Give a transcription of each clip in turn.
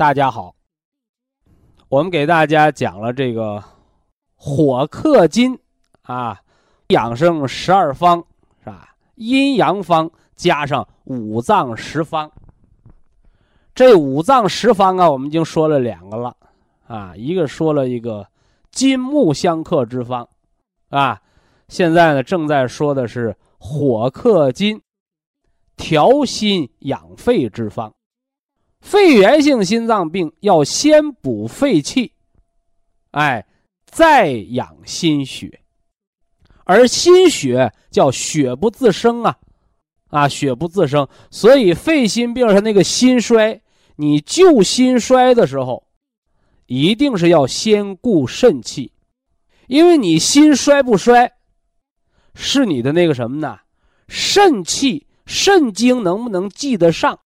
大家好，我们给大家讲了这个火克金啊，养生十二方是吧？阴阳方加上五脏十方。这五脏十方啊，我们已经说了两个了啊，一个说了一个金木相克之方啊，现在呢正在说的是火克金，调心养肺之方。肺源性心脏病要先补肺气，哎，再养心血，而心血叫血不自生啊，啊，血不自生，所以肺心病上那个心衰，你救心衰的时候，一定是要先固肾气，因为你心衰不衰，是你的那个什么呢？肾气、肾精能不能记得上？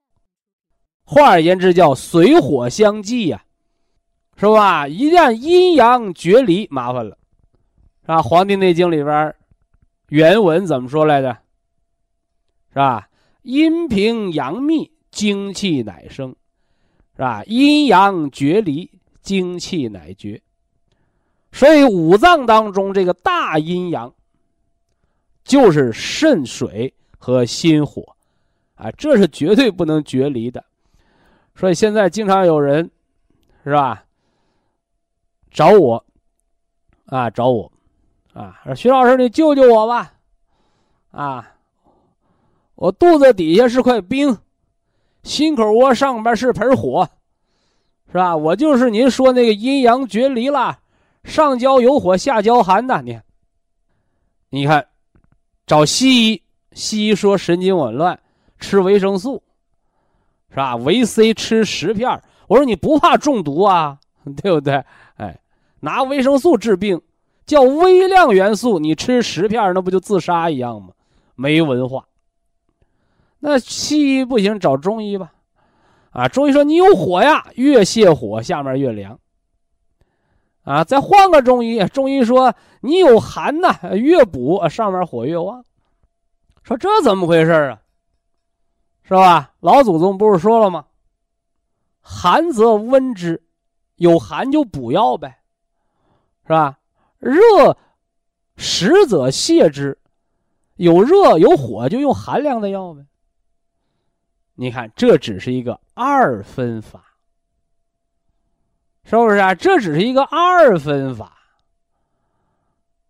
换而言之，叫水火相济呀，是吧？一旦阴阳决离，麻烦了，是吧？《黄帝内经》里边原文怎么说来着？是吧？阴平阳密，精气乃生，是吧？阴阳决离，精气乃绝。所以五脏当中这个大阴阳，就是肾水和心火，啊，这是绝对不能决离的。所以现在经常有人，是吧？找我，啊，找我，啊，说徐老师，你救救我吧，啊，我肚子底下是块冰，心口窝上边是盆火，是吧？我就是您说那个阴阳决离了，上焦有火，下焦寒的。你，你看，找西医，西医说神经紊乱，吃维生素。是吧？维 C 吃十片我说你不怕中毒啊？对不对？哎，拿维生素治病，叫微量元素，你吃十片那不就自杀一样吗？没文化。那西医不行，找中医吧。啊，中医说你有火呀，越泻火下面越凉。啊，再换个中医，中医说你有寒呐，越补上面火越旺。说这怎么回事啊？是吧？老祖宗不是说了吗？寒则温之，有寒就补药呗，是吧？热实则泻之，有热有火就用寒凉的药呗。你看，这只是一个二分法，是不是啊？这只是一个二分法，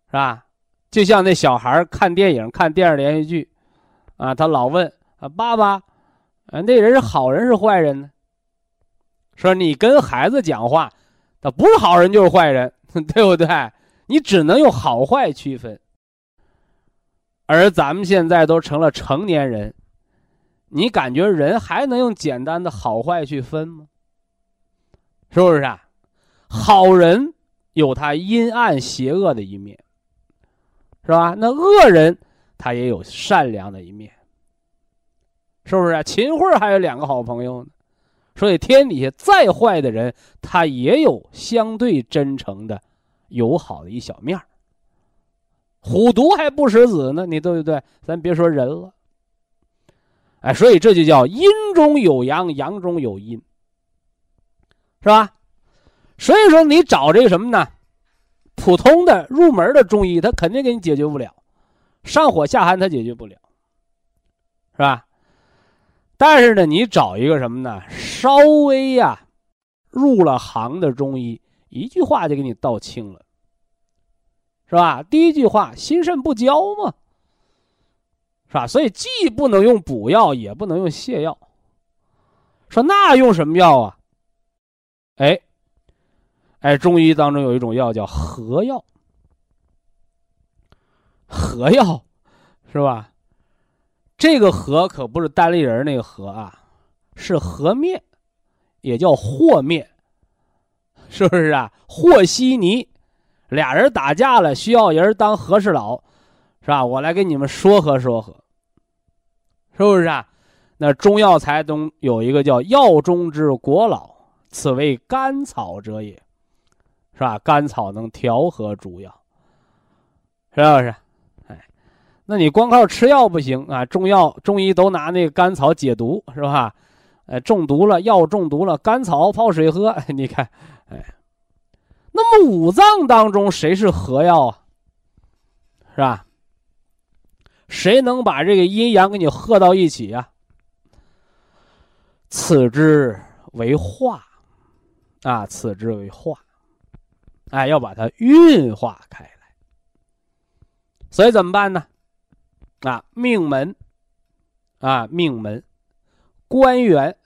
是吧？就像那小孩看电影、看电视连续剧，啊，他老问。爸爸，啊，那人是好人是坏人呢？说你跟孩子讲话，他不是好人就是坏人，对不对？你只能用好坏区分。而咱们现在都成了成年人，你感觉人还能用简单的好坏去分吗？是不是啊？好人有他阴暗邪恶的一面，是吧？那恶人他也有善良的一面。是不是啊？秦桧还有两个好朋友呢，所以天底下再坏的人，他也有相对真诚的、友好的一小面虎毒还不食子呢，你对不对？咱别说人了，哎，所以这就叫阴中有阳，阳中有阴，是吧？所以说你找这个什么呢？普通的入门的中医，他肯定给你解决不了，上火下寒他解决不了，是吧？但是呢，你找一个什么呢？稍微呀，入了行的中医，一句话就给你道清了，是吧？第一句话，心肾不交嘛，是吧？所以既不能用补药，也不能用泻药。说那用什么药啊？哎，哎，中医当中有一种药叫合药，合药是吧？这个和可不是单立人那个和啊，是和面，也叫和面，是不是啊？和稀泥，俩人打架了，需要人当和事佬，是吧？我来给你们说和说和，是不是啊？那中药材中有一个叫药中之国老，此为甘草者也，是吧？甘草能调和诸药，是不是？那你光靠吃药不行啊！中药中医都拿那个甘草解毒，是吧？呃，中毒了，药中毒了，甘草泡水喝。你看，哎，那么五脏当中谁是合药啊？是吧？谁能把这个阴阳给你合到一起呀？此之为化，啊，此之为化，哎，要把它运化开来。所以怎么办呢？啊，命门，啊，命门，关元，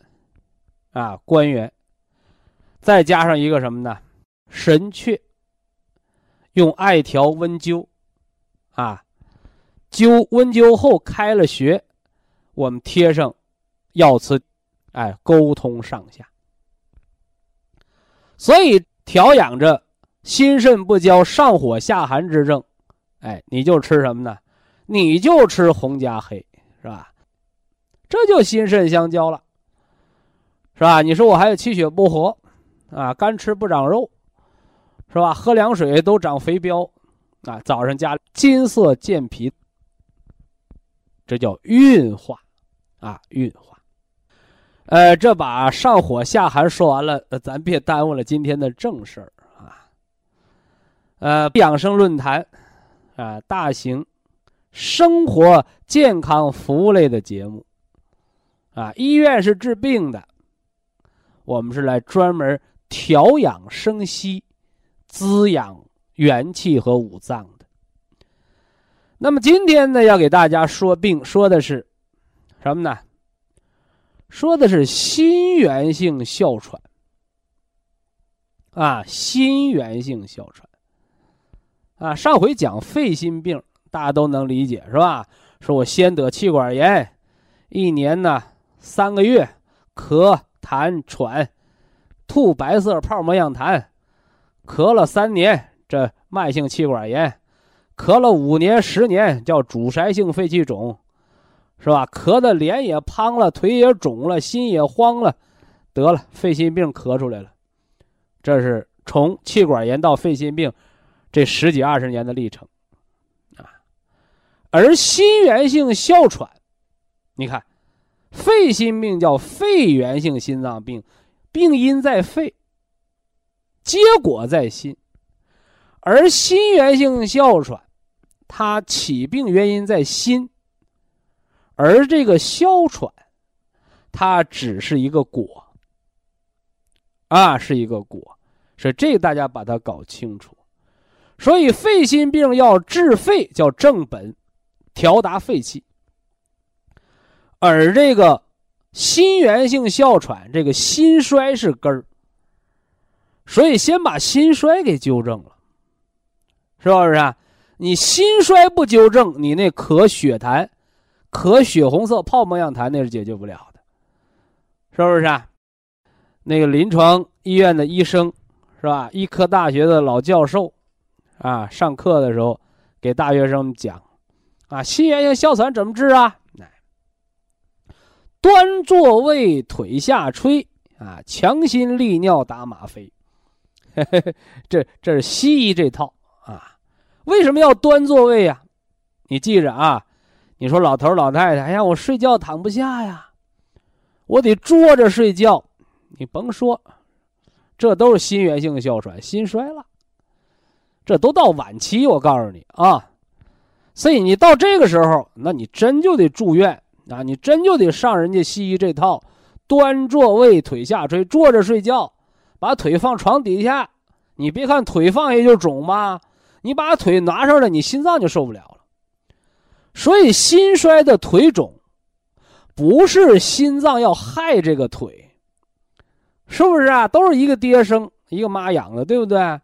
啊，关元，再加上一个什么呢？神阙，用艾条温灸，啊，灸温灸后开了穴，我们贴上药磁。哎，沟通上下，所以调养着心肾不交、上火下寒之症，哎，你就吃什么呢？你就吃红加黑，是吧？这就心肾相交了，是吧？你说我还有气血不和，啊，干吃不长肉，是吧？喝凉水都长肥膘，啊，早上加金色健脾，这叫运化，啊，运化。呃，这把上火下寒说完了，咱别耽误了今天的正事儿啊。呃，养生论坛，啊，大型生活健康服务类的节目，啊，医院是治病的，我们是来专门调养生息、滋养元气和五脏的。那么今天呢，要给大家说病，说的是什么呢？说的是心源性哮喘，啊，心源性哮喘，啊，上回讲肺心病，大家都能理解是吧？说我先得气管炎，一年呢三个月，咳痰喘，吐白色泡沫样痰，咳了三年，这慢性气管炎，咳了五年十年，叫阻塞性肺气肿。是吧？咳的脸也胖了，腿也肿了，心也慌了，得了肺心病，咳出来了。这是从气管炎到肺心病，这十几二十年的历程，而心源性哮喘，你看，肺心病叫肺源性心脏病，病因在肺，结果在心。而心源性哮喘，它起病原因在心。而这个哮喘，它只是一个果，啊，是一个果，所以这大家把它搞清楚。所以肺心病要治肺，叫正本，调达肺气。而这个心源性哮喘，这个心衰是根儿，所以先把心衰给纠正了，是不是啊？你心衰不纠正，你那咳血痰。咳血红色泡沫样痰那是解决不了的，是不是啊？那个临床医院的医生，是吧？医科大学的老教授，啊，上课的时候给大学生讲，啊，心源性哮喘怎么治啊？端坐位，腿下吹，啊，强心利尿打吗啡，这这是西医这套啊。为什么要端坐位呀？你记着啊。你说老头老太太，哎呀，我睡觉躺不下呀，我得坐着睡觉。你甭说，这都是心源性哮喘，心衰了。这都到晚期，我告诉你啊。所以你到这个时候，那你真就得住院啊，你真就得上人家西医这套，端坐位，腿下垂，坐着睡觉，把腿放床底下，你别看腿放下就肿嘛，你把腿拿上来，你心脏就受不了了。所以心衰的腿肿，不是心脏要害这个腿，是不是啊？都是一个爹生，一个妈养的，对不对？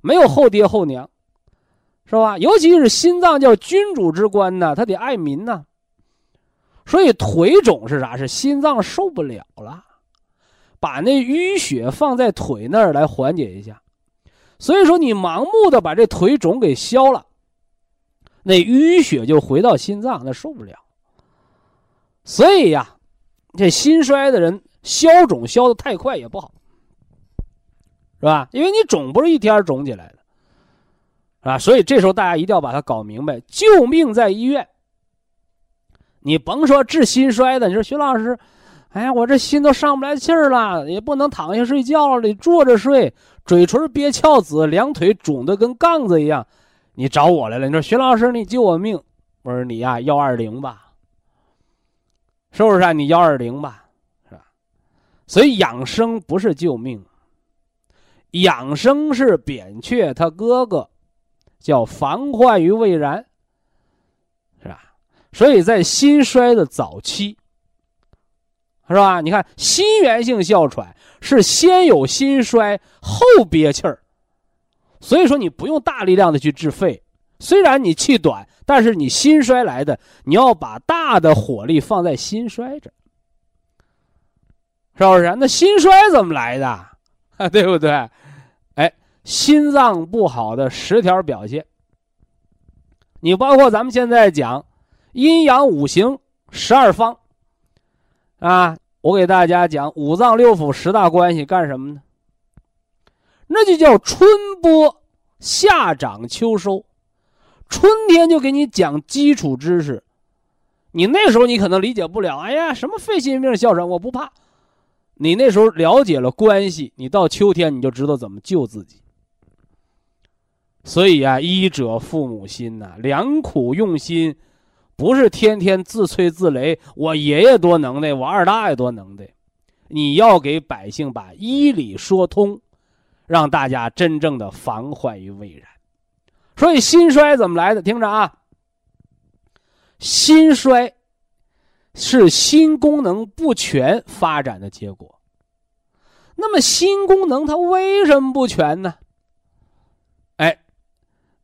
没有后爹后娘，是吧？尤其是心脏叫君主之官呢，他得爱民呢。所以腿肿是啥？是心脏受不了了，把那淤血放在腿那儿来缓解一下。所以说你盲目的把这腿肿给消了，那淤血就回到心脏，那受不了。所以呀，这心衰的人消肿消的太快也不好，是吧？因为你肿不是一天肿起来的，啊，所以这时候大家一定要把它搞明白，救命在医院。你甭说治心衰的，你说徐老师，哎呀，我这心都上不来气儿了，也不能躺下睡觉了，得坐着睡，嘴唇憋翘子，两腿肿的跟杠子一样，你找我来了。你说徐老师，你救我命，我说你呀，幺二零吧，是不是啊？你幺二零吧，是吧？所以养生不是救命，养生是扁鹊他哥哥，叫防患于未然。是吧所以在心衰的早期，是吧？你看，心源性哮喘是先有心衰后憋气儿，所以说你不用大力量的去治肺。虽然你气短，但是你心衰来的，你要把大的火力放在心衰这儿，是不是？那心衰怎么来的？啊，对不对？心脏不好的十条表现，你包括咱们现在讲。阴阳五行十二方，啊，我给大家讲五脏六腑十大关系干什么呢？那就叫春播、夏长、秋收。春天就给你讲基础知识，你那时候你可能理解不了。哎呀，什么肺心病、哮喘，我不怕。你那时候了解了关系，你到秋天你就知道怎么救自己。所以啊，医者父母心呐，良苦用心。不是天天自吹自擂，我爷爷多能耐，我二大爷多能耐。你要给百姓把医理说通，让大家真正的防患于未然。所以心衰怎么来的？听着啊，心衰是心功能不全发展的结果。那么心功能它为什么不全呢？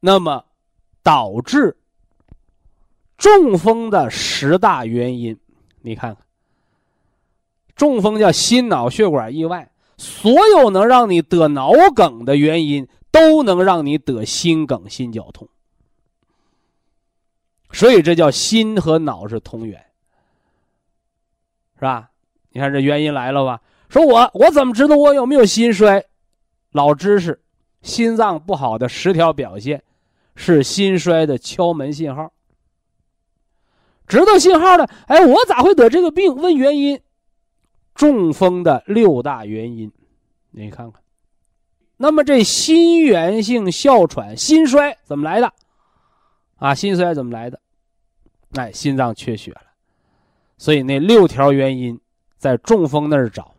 那么导致。中风的十大原因，你看看。中风叫心脑血管意外，所有能让你得脑梗的原因，都能让你得心梗、心绞痛。所以这叫心和脑是同源，是吧？你看这原因来了吧？说我我怎么知道我有没有心衰？老知识，心脏不好的十条表现，是心衰的敲门信号。知道信号的，哎，我咋会得这个病？问原因，中风的六大原因，你看看。那么这心源性哮喘、心衰怎么来的？啊，心衰怎么来的？哎，心脏缺血了。所以那六条原因在中风那儿找。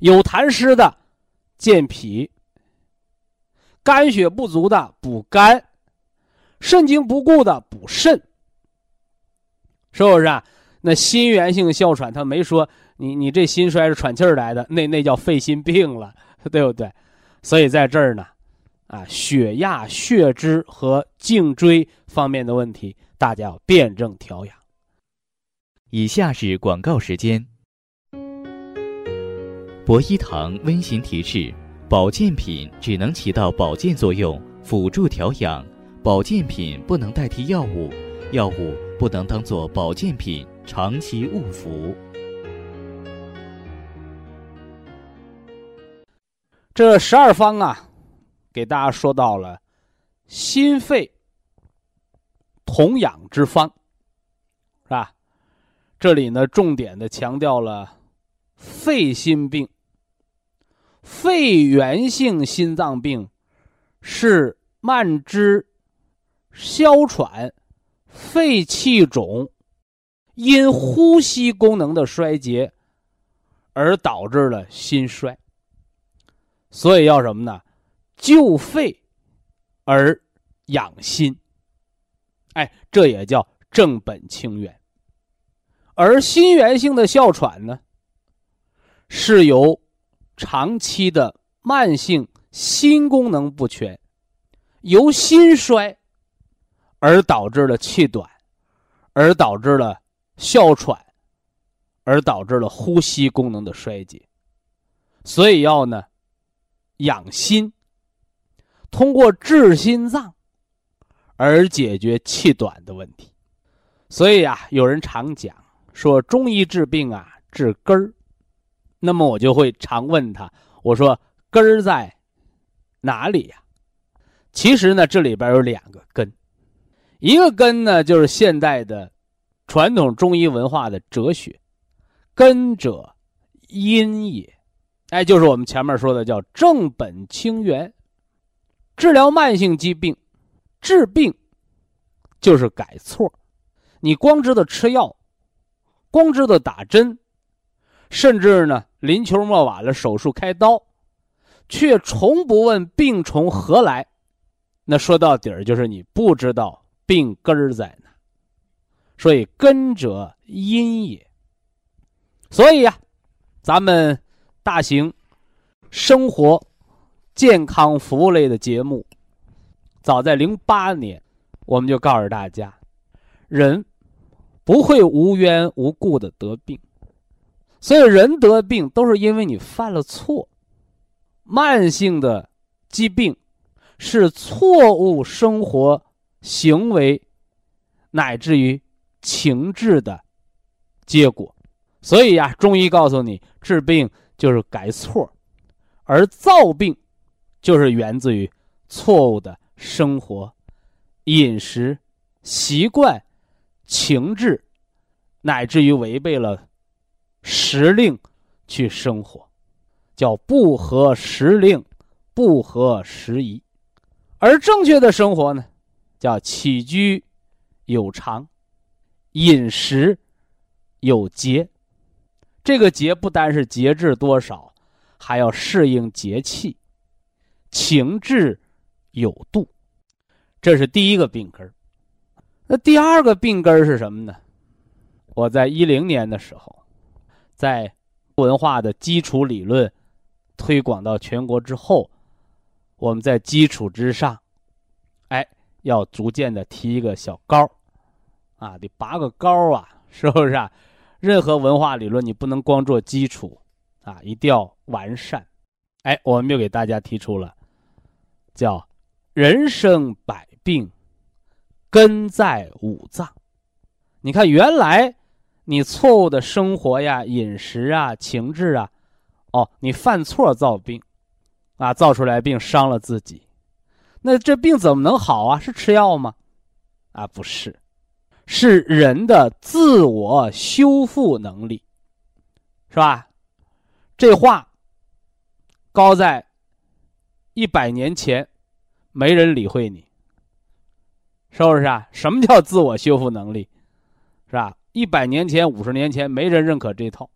有痰湿的健脾，肝血不足的补肝，肾精不固的补肾。是不是啊？那心源性哮喘，他没说你你这心衰是喘气儿来的，那那叫肺心病了，对不对？所以在这儿呢，啊，血压、血脂和颈椎方面的问题，大家要辩证调养。以下是广告时间。博一堂温馨提示：保健品只能起到保健作用，辅助调养；保健品不能代替药物，药物。不能当做保健品长期误服。这十二方啊，给大家说到了心肺同养之方，是吧？这里呢，重点的强调了肺心病、肺源性心脏病是慢支、哮喘。肺气肿，因呼吸功能的衰竭而导致了心衰，所以要什么呢？救肺而养心。哎，这也叫正本清源。而心源性的哮喘呢，是由长期的慢性心功能不全，由心衰而导致了气短，而导致了哮喘，而导致了呼吸功能的衰竭。所以要呢养心，通过治心脏而解决气短的问题。所以啊，有人常讲。说中医治病啊，治根儿，那么我就会常问他，我说根儿在哪里呀？其实呢，这里边有两个根，一个根呢就是现代的传统中医文化的哲学，根者阴也，哎，就是我们前面说的叫正本清源，治疗慢性疾病，治病就是改错，你光知道吃药。光知道打针，甚至呢临秋末晚了手术开刀，却从不问病从何来，那说到底儿就是你不知道病根儿在哪。所以根者阴也。所以呀，咱们大型生活健康服务类的节目，早在零八年，我们就告诉大家，人。不会无缘无故的得病，所以人得病都是因为你犯了错。慢性的疾病是错误生活行为乃至于情志的结果。所以呀，中医告诉你，治病就是改错，而造病就是源自于错误的生活、饮食习惯。情志，乃至于违背了时令去生活，叫不合时令，不合时宜。而正确的生活呢，叫起居有常，饮食有节。这个节不单是节制多少，还要适应节气，情志有度。这是第一个病根。那第二个病根是什么呢？我在一零年的时候，在文化的基础理论推广到全国之后，我们在基础之上，哎，要逐渐的提一个小高啊，得拔个高啊，是不是啊？任何文化理论你不能光做基础啊，一定要完善。哎，我们又给大家提出了，叫人生百病。根在五脏，你看，原来你错误的生活呀、饮食啊、情志啊，哦，你犯错造病，啊，造出来病伤了自己，那这病怎么能好啊？是吃药吗？啊，不是，是人的自我修复能力，是吧？这话高在一百年前，没人理会你。是不是啊？什么叫自我修复能力？是吧？一百年前、五十年前，没人认可这套。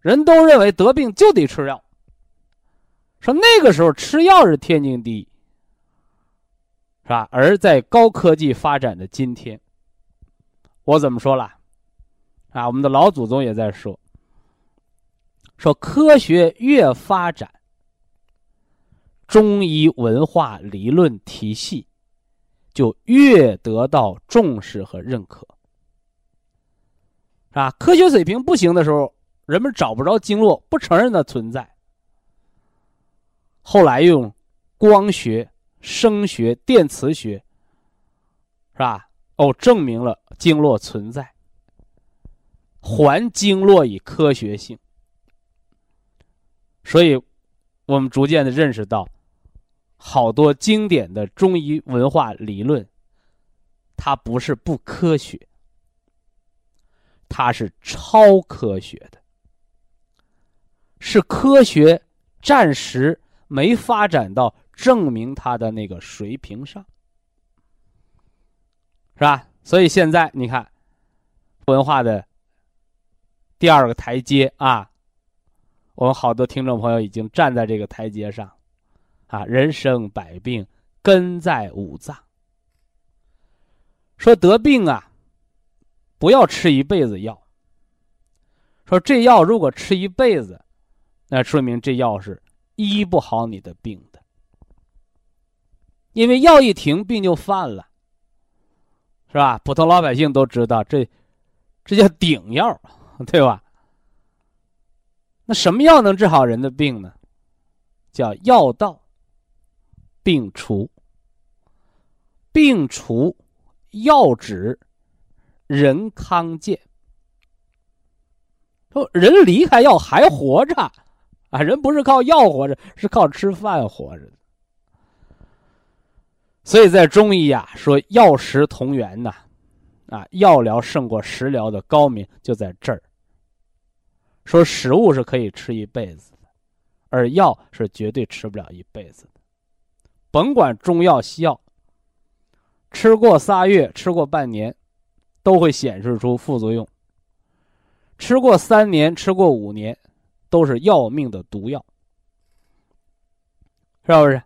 人都认为得病就得吃药。说那个时候吃药是天经地义，是吧？而在高科技发展的今天，我怎么说了？啊，我们的老祖宗也在说，说科学越发展，中医文化理论体系。就越得到重视和认可，啊？科学水平不行的时候，人们找不着经络，不承认它存在。后来用光学、声学、电磁学，是吧？哦，证明了经络存在，还经络以科学性。所以，我们逐渐的认识到。好多经典的中医文化理论，它不是不科学，它是超科学的，是科学暂时没发展到证明它的那个水平上，是吧？所以现在你看，文化的第二个台阶啊，我们好多听众朋友已经站在这个台阶上，啊，人生百病根在五脏。说得病啊，不要吃一辈子药。说这药如果吃一辈子，那说明这药是医不好你的病的，因为药一停，病就犯了，是吧？普通老百姓都知道，这这叫顶药，对吧？那什么药能治好人的病呢？叫药到病除，病除药止，人康健。说人离开药还活着，啊，人不是靠药活着，是靠吃饭活着。所以在中医呀，说药食同源呐，啊，药疗胜过食疗的高明就在这儿。说食物是可以吃一辈子的，而药是绝对吃不了一辈子的。甭管中药西药，吃过仨月，吃过半年，都会显示出副作用。吃过三年，吃过五年，都是要命的毒药，是不是？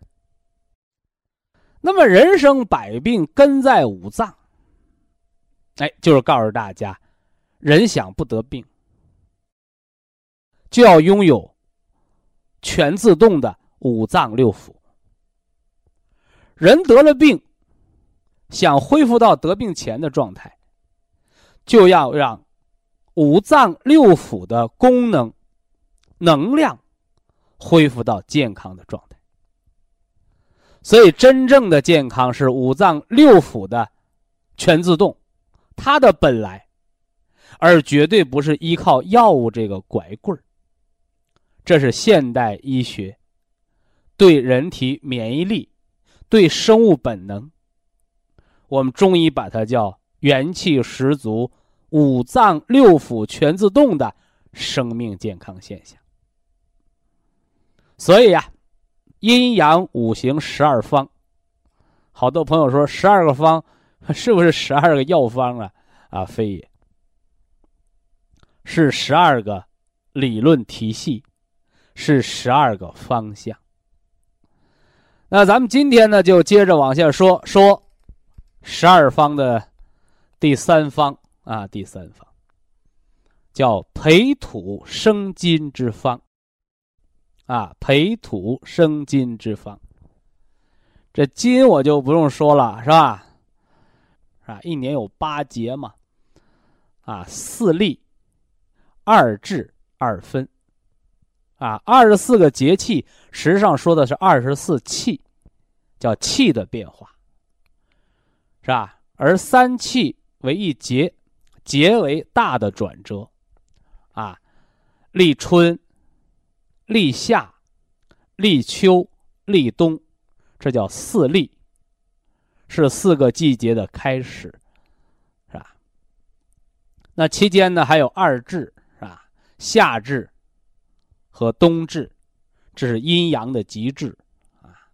那么人生百病根在五脏，哎，就是告诉大家，人想不得病，就要拥有全自动的五脏六腑。人得了病，想恢复到得病前的状态，就要让。五脏六腑的功能、能量恢复到健康的状态，所以真正的健康是五脏六腑的全自动，它的本来，而绝对不是依靠药物这个拐棍儿。这是现代医学对人体免疫力、对生物本能，我们中医把它叫元气十足。五脏六腑全自动的生命健康现象，所以呀，阴阳五行十二方，好多朋友说十二个方 是不是十二个药方啊？啊，非也，是十二个理论体系，是十二个方向。那咱们今天呢，就接着往下说说十二方的第三方。啊，第三方叫培土生金之方。啊，培土生金之方。这金我就不用说了，是吧？啊，一年有八节嘛。啊，四立，二至二分。啊，二十四个节气，实际上说的是二十四气，叫气的变化，是吧？而三气为一节。节为大的转折，啊，立春、立夏、立秋、立冬，这叫四立，是四个季节的开始，是吧？那期间呢，还有二至，是吧？夏至和冬至，这是阴阳的极致，啊，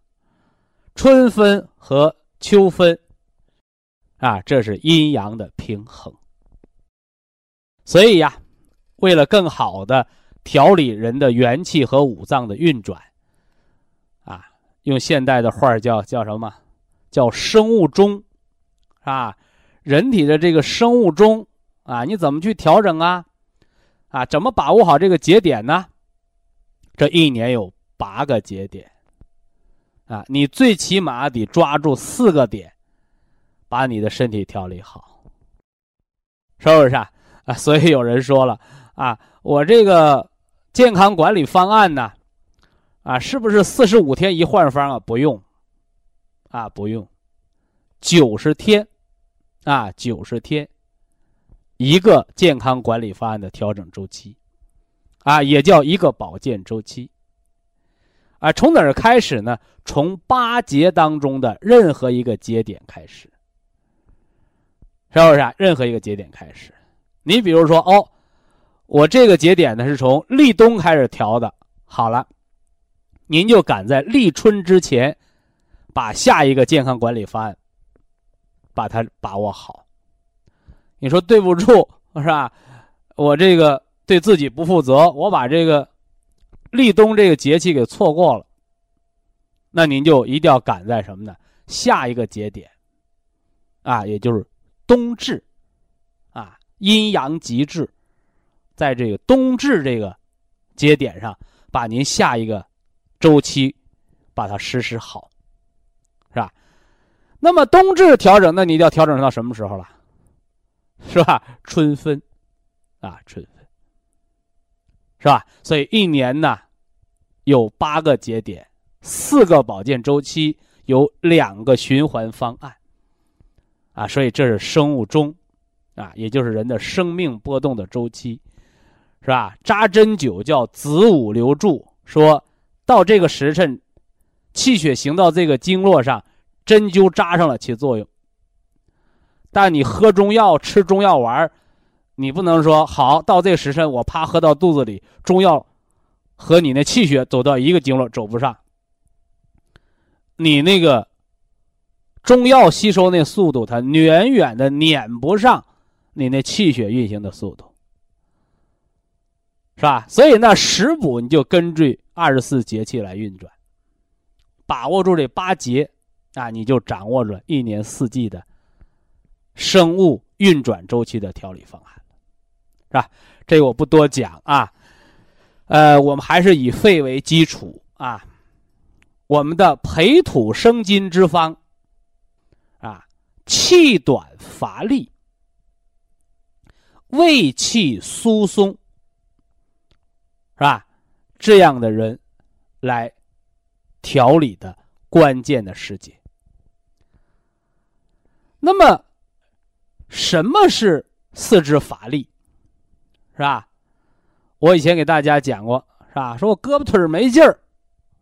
春分和秋分，啊，这是阴阳的平衡。所以呀，为了更好的调理人的元气和五脏的运转，啊，用现代的话叫叫什么？叫生物钟，啊，人体的这个生物钟啊，你怎么去调整啊？啊，怎么把握好这个节点呢？这一年有八个节点，啊，你最起码得抓住四个点，把你的身体调理好，是不是啊？啊，所以有人说了，啊，我这个健康管理方案呢，啊，是不是四十五天一换方啊？不用，啊，不用，九十天，啊，九十天，一个健康管理方案的调整周期，啊，也叫一个保健周期。啊，从哪儿开始呢？从八节当中的任何一个节点开始，是不是？啊？任何一个节点开始。你比如说哦，我这个节点呢是从立冬开始调的，好了，您就赶在立春之前，把下一个健康管理方案，把它把握好。你说对不住是吧？我这个对自己不负责，我把这个立冬这个节气给错过了，那您就一定要赶在什么呢？下一个节点，啊，也就是冬至，啊，阴阳极致，在这个冬至这个节点上，把您下一个周期把它实施好，是吧？那么冬至调整，那你一定要调整到什么时候了？是吧？春分，啊，春分，是吧？所以一年呢，有八个节点，四个保健周期，有两个循环方案，啊，所以这是生物钟，啊，也就是人的生命波动的周期，是吧？扎针灸叫子午流注，说到这个时辰，气血行到这个经络上，针灸扎上了起作用。但你喝中药、吃中药丸你不能说好到这时辰我啪喝到肚子里，中药和你那气血走到一个经络走不上。你那个中药吸收那速度，它远远的撵不上你那气血运行的速度，是吧？所以那食补你就根据二十四节气来运转，把握住这八节，啊，你就掌握着一年四季的。生物运转周期的调理方案，是吧？这我不多讲啊。呃，我们还是以肺为基础啊。我们的培土生金之方，气短乏力，胃气疏松，是吧？这样的人来调理的关键的时节。那么。什么是四肢乏力，是吧？我以前给大家讲过，是吧？说我胳膊腿没劲儿，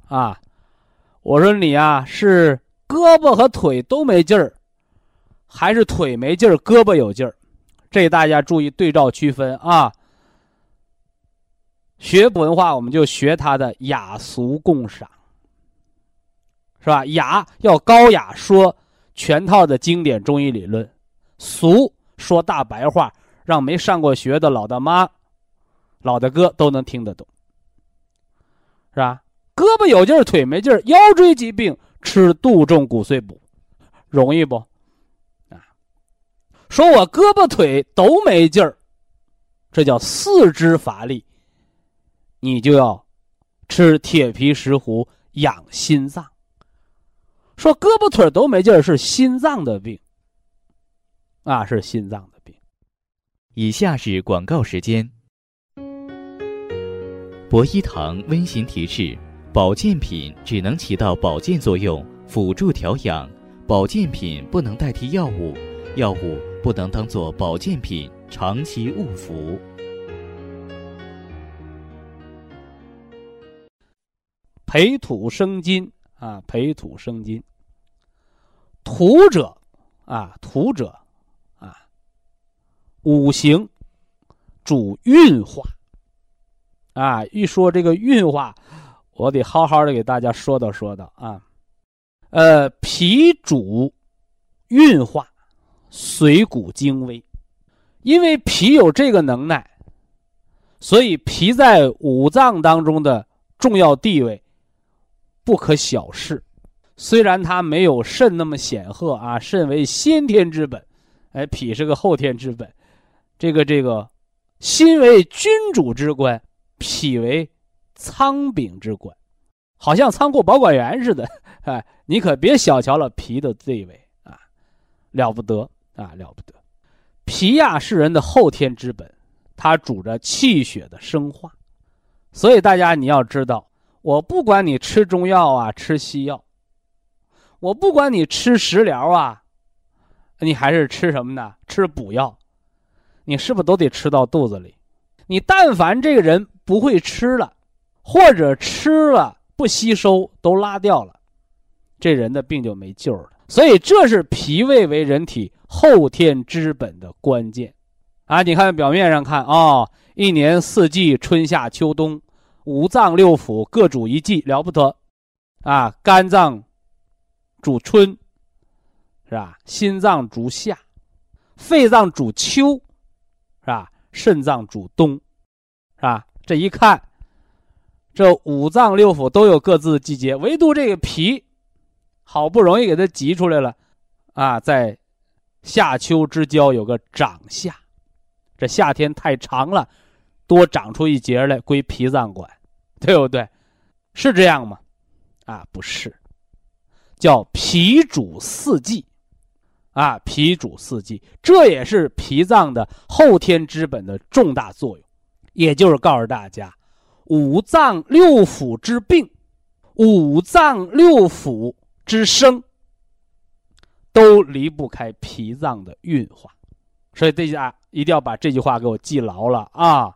啊，我说你啊是胳膊和腿都没劲儿，还是腿没劲儿，胳膊有劲儿？这大家注意对照区分啊。学文化，我们就学它的雅俗共赏，是吧？雅要高雅，说全套的经典中医理论。俗说大白话，让没上过学的老大妈、老大哥都能听得懂，是吧？胳膊有劲儿，腿没劲儿，腰椎疾病吃杜仲骨髓补，容易不？说我胳膊腿都没劲儿，这叫四肢乏力，你就要吃铁皮石斛养心脏。说胳膊腿都没劲儿是心脏的病。啊，是心脏的病。以下是广告时间。博一堂温馨提示：保健品只能起到保健作用，辅助调养；保健品不能代替药物，药物不能当做保健品长期误服。培土生金啊，培土生金。土者啊，土者啊。五行主运化啊！一说这个运化，我得好好的给大家说道说道啊。呃，脾主运化，髓骨精微，因为脾有这个能耐，所以脾在五脏当中的重要地位不可小视。虽然它没有肾那么显赫啊，肾为先天之本，哎，脾是个后天之本。这个这个，心为君主之官，脾为仓禀之官，好像仓库保管员似的。哎，你可别小瞧了脾的地位啊，了不得啊，了不得。脾呀是人的后天之本，它主着气血的生化。所以大家你要知道，我不管你吃中药啊，吃西药，我不管你吃食疗啊，你还是吃什么呢？吃补药。你是不是都得吃到肚子里？你但凡这个人不会吃了，或者吃了不吸收都拉掉了，这人的病就没救了。所以这是脾胃为人体后天之本的关键啊！你看表面上看啊，一年四季春夏秋冬，五脏六腑各主一季，了不得啊！肝脏主春，是吧？心脏主夏，肺脏主秋。是吧？肾脏主冬，是吧？这一看，这五脏六腑都有各自的季节，唯独这个脾，好不容易给它挤出来了，啊，在夏秋之交有个长夏，这夏天太长了，多长出一节来归脾脏管，对不对？是这样吗？啊，不是，叫脾主四季，啊，脾主四季，这也是脾脏的后天之本的重大作用，也就是告诉大家。五脏六腑之病，五脏六腑之生，都离不开脾脏的运化，所以大家一定要把这句话给我记牢了啊！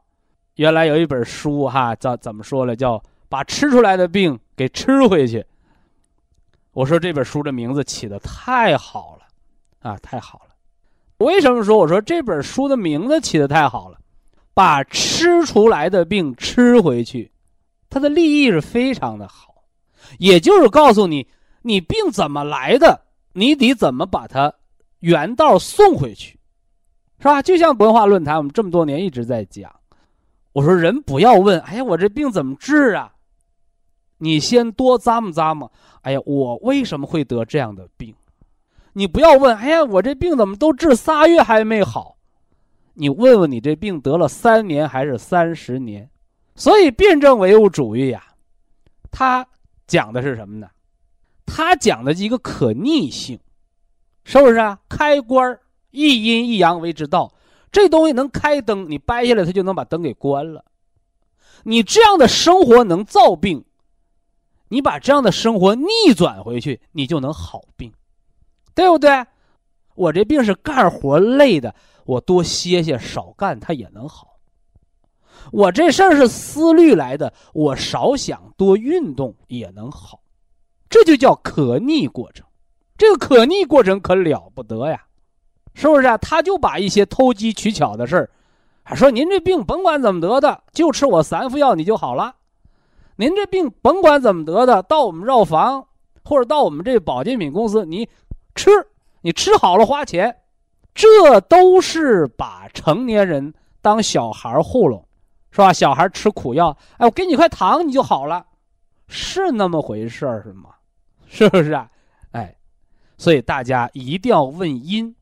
原来有一本书哈，叫怎么说呢？叫把吃出来的病给吃回去。我说这本书的名字起的太好了啊，太好了！为什么说我说这本书的名字起的太好了？把吃出来的病吃回去，它的利益是非常的好，也就是告诉你，你病怎么来的，你得怎么把它原道送回去，是吧？就像文化论坛，我们这么多年一直在讲，我说人不要问，哎呀，我这病怎么治啊？你先多咂摸咂摸，哎呀，我为什么会得这样的病？你不要问，哎呀，我这病怎么都治仨月还没好？你问问你这病得了三年还是三十年？所以辩证唯物主义呀，它讲的是什么呢？他讲的一个可逆性，是不是啊？开关一阴一阳为之道，这东西能开灯，你掰下来它就能把灯给关了。你这样的生活能造病，你把这样的生活逆转回去，你就能好病，对不对？我这病是干活累的。我多歇歇，少干，它也能好。我这事儿是思虑来的，我少想，多运动也能好。这就叫可逆过程。这个可逆过程可了不得呀，是不是啊？他就把一些偷机取巧的事儿，还说您这病甭管怎么得的，就吃我三副药你就好了。您这病甭管怎么得的，到我们药房或者到我们这保健品公司，你吃，你吃好了花钱。这都是把成年人当小孩糊弄，是吧？小孩吃苦药，哎，我给你块糖你就好了，是那么回事儿是吗？是不是啊？哎，所以大家一定要问因，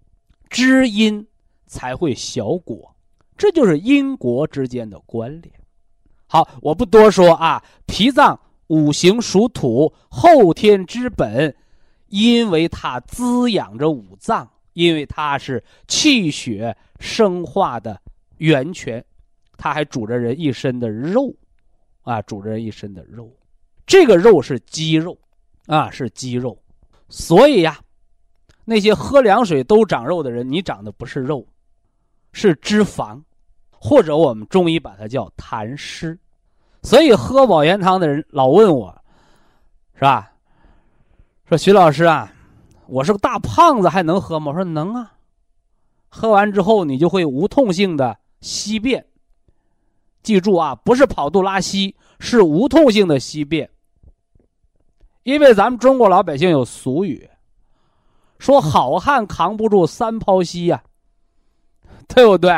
知因才会晓果，这就是因果之间的关联。好，我不多说啊。脾脏五行属土，后天之本，因为它滋养着五脏。因为它是气血生化的源泉，它还煮着人一身的肉，啊，煮着人一身的肉，这个肉是肌肉，啊，是肌肉，所以呀，那些喝凉水都长肉的人，你长的不是肉，是脂肪，或者我们中医把它叫痰湿，所以喝保元汤的人老问我，是吧？说徐老师啊。我是个大胖子，还能喝吗？我说能啊，喝完之后你就会无痛性的稀便。记住啊，不是跑肚拉稀，是无痛性的稀便。因为咱们中国老百姓有俗语，说好汉扛不住三泡稀呀，对不对？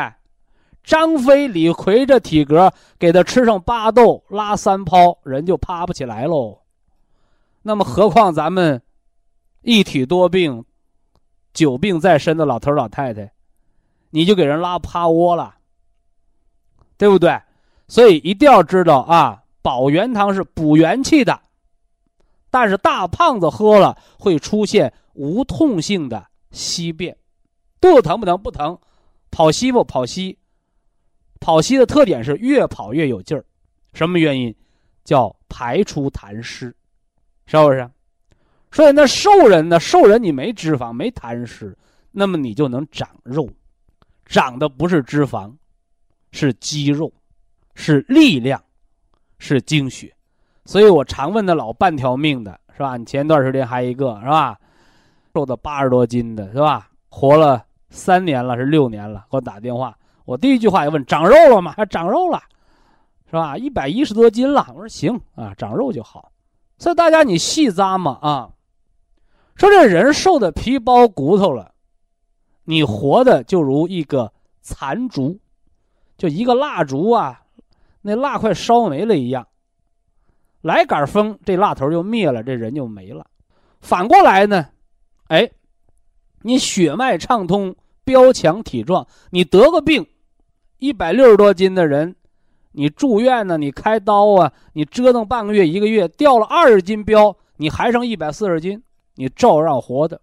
张飞、李逵这体格，给他吃上八豆拉三泡，人就趴不起来喽。那么何况咱们？一体多病、久病在身的老头老太太，你就给人拉趴窝了，对不对？所以一定要知道啊，保元汤是补元气的，但是大胖子喝了会出现无痛性的稀便，肚子疼不疼？不疼，跑稀不跑稀？跑稀的特点是越跑越有劲儿，什么原因？叫排出痰湿，是不是？所以那瘦人呢？瘦人你没脂肪，没痰湿，那么你就能长肉，长的不是脂肪，是肌肉，是力量，是精血。所以我常问那老半条命的是吧？你前段时间还一个是吧？瘦到八十多斤的是吧？活了三年了，是六年了，给我打电话。我第一句话就问：长肉了吗？长肉了，是吧？一百一十多斤了。我说行啊，长肉就好。所以大家你细咂嘛啊。说这人瘦的皮包骨头了，你活的就如一个残烛，就一个蜡烛啊，那蜡快烧没了一样，来杆风，这蜡头就灭了，这人就没了。反过来呢，哎，你血脉畅通，膘强体壮，你得个病，一百六十多斤的人，你住院呢，你开刀啊，你折腾半个月一个月，掉了二十斤膘，你还剩一百四十斤，你照样活的。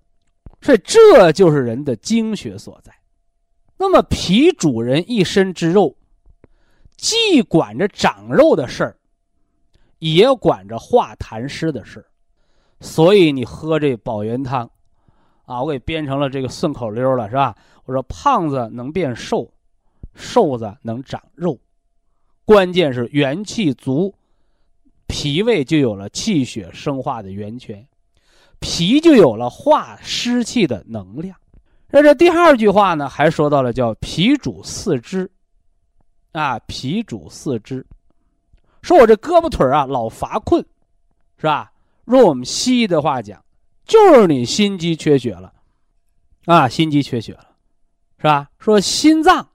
所以这就是人的精血所在。那么脾主人一身之肉，既管着长肉的事儿。也管着化痰湿的事所以你喝这保元汤，啊，我给编成了这个顺口溜了，是吧？我说胖子能变瘦，瘦子能长肉，关键是元气足，脾胃就有了气血生化的源泉，脾就有了化湿气的能量。那这第二句话呢，还说到了叫脾主四肢，啊，脾主四肢。说我这胳膊腿啊老乏困，是吧？用我们西医的话讲，就是你心肌缺血了，啊，心肌缺血了，是吧？说心脏，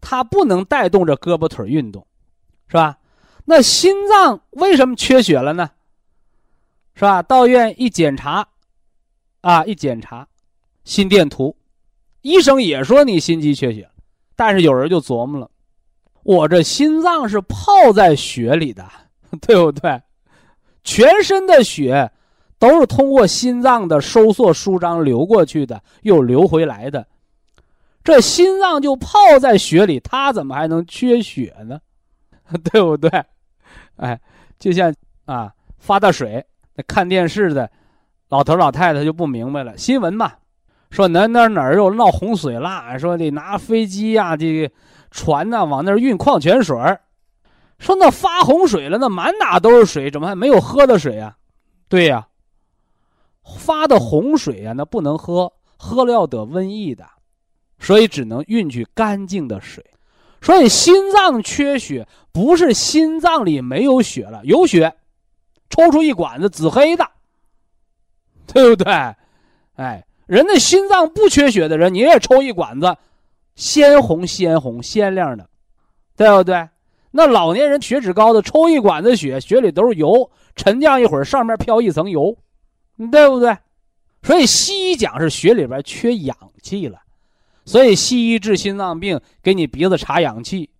它不能带动着胳膊腿运动，是吧？那心脏为什么缺血了呢？是吧？到医院一检查，啊，一检查，心电图，医生也说你心肌缺血，但是有人就琢磨了。我这心脏是泡在血里的，对不对？全身的血都是通过心脏的收缩舒张流过去的，又流回来的。这心脏就泡在血里，它怎么还能缺血呢？对不对？哎，就像啊，发大水，那看电视的老头老太太就不明白了。新闻嘛，说哪哪哪又闹洪水啦，说得拿飞机呀，这个。船呢，往那儿运矿泉水说那发洪水了，那满哪都是水，怎么还没有喝的水啊？对呀，发的洪水呀，那不能喝，喝了要得瘟疫的，所以只能运去干净的水。所以心脏缺血，不是心脏里没有血了，有血，抽出一管子紫黑的，对不对？哎，人的心脏不缺血的人，你也抽一管子。鲜红鲜红鲜亮的，对不对？那老年人血脂高的，抽一管子血，血里都是油，沉降一会儿，上面飘一层油，对不对？所以西医讲是血里边缺氧气了，所以西医治心脏病给你鼻子插氧气，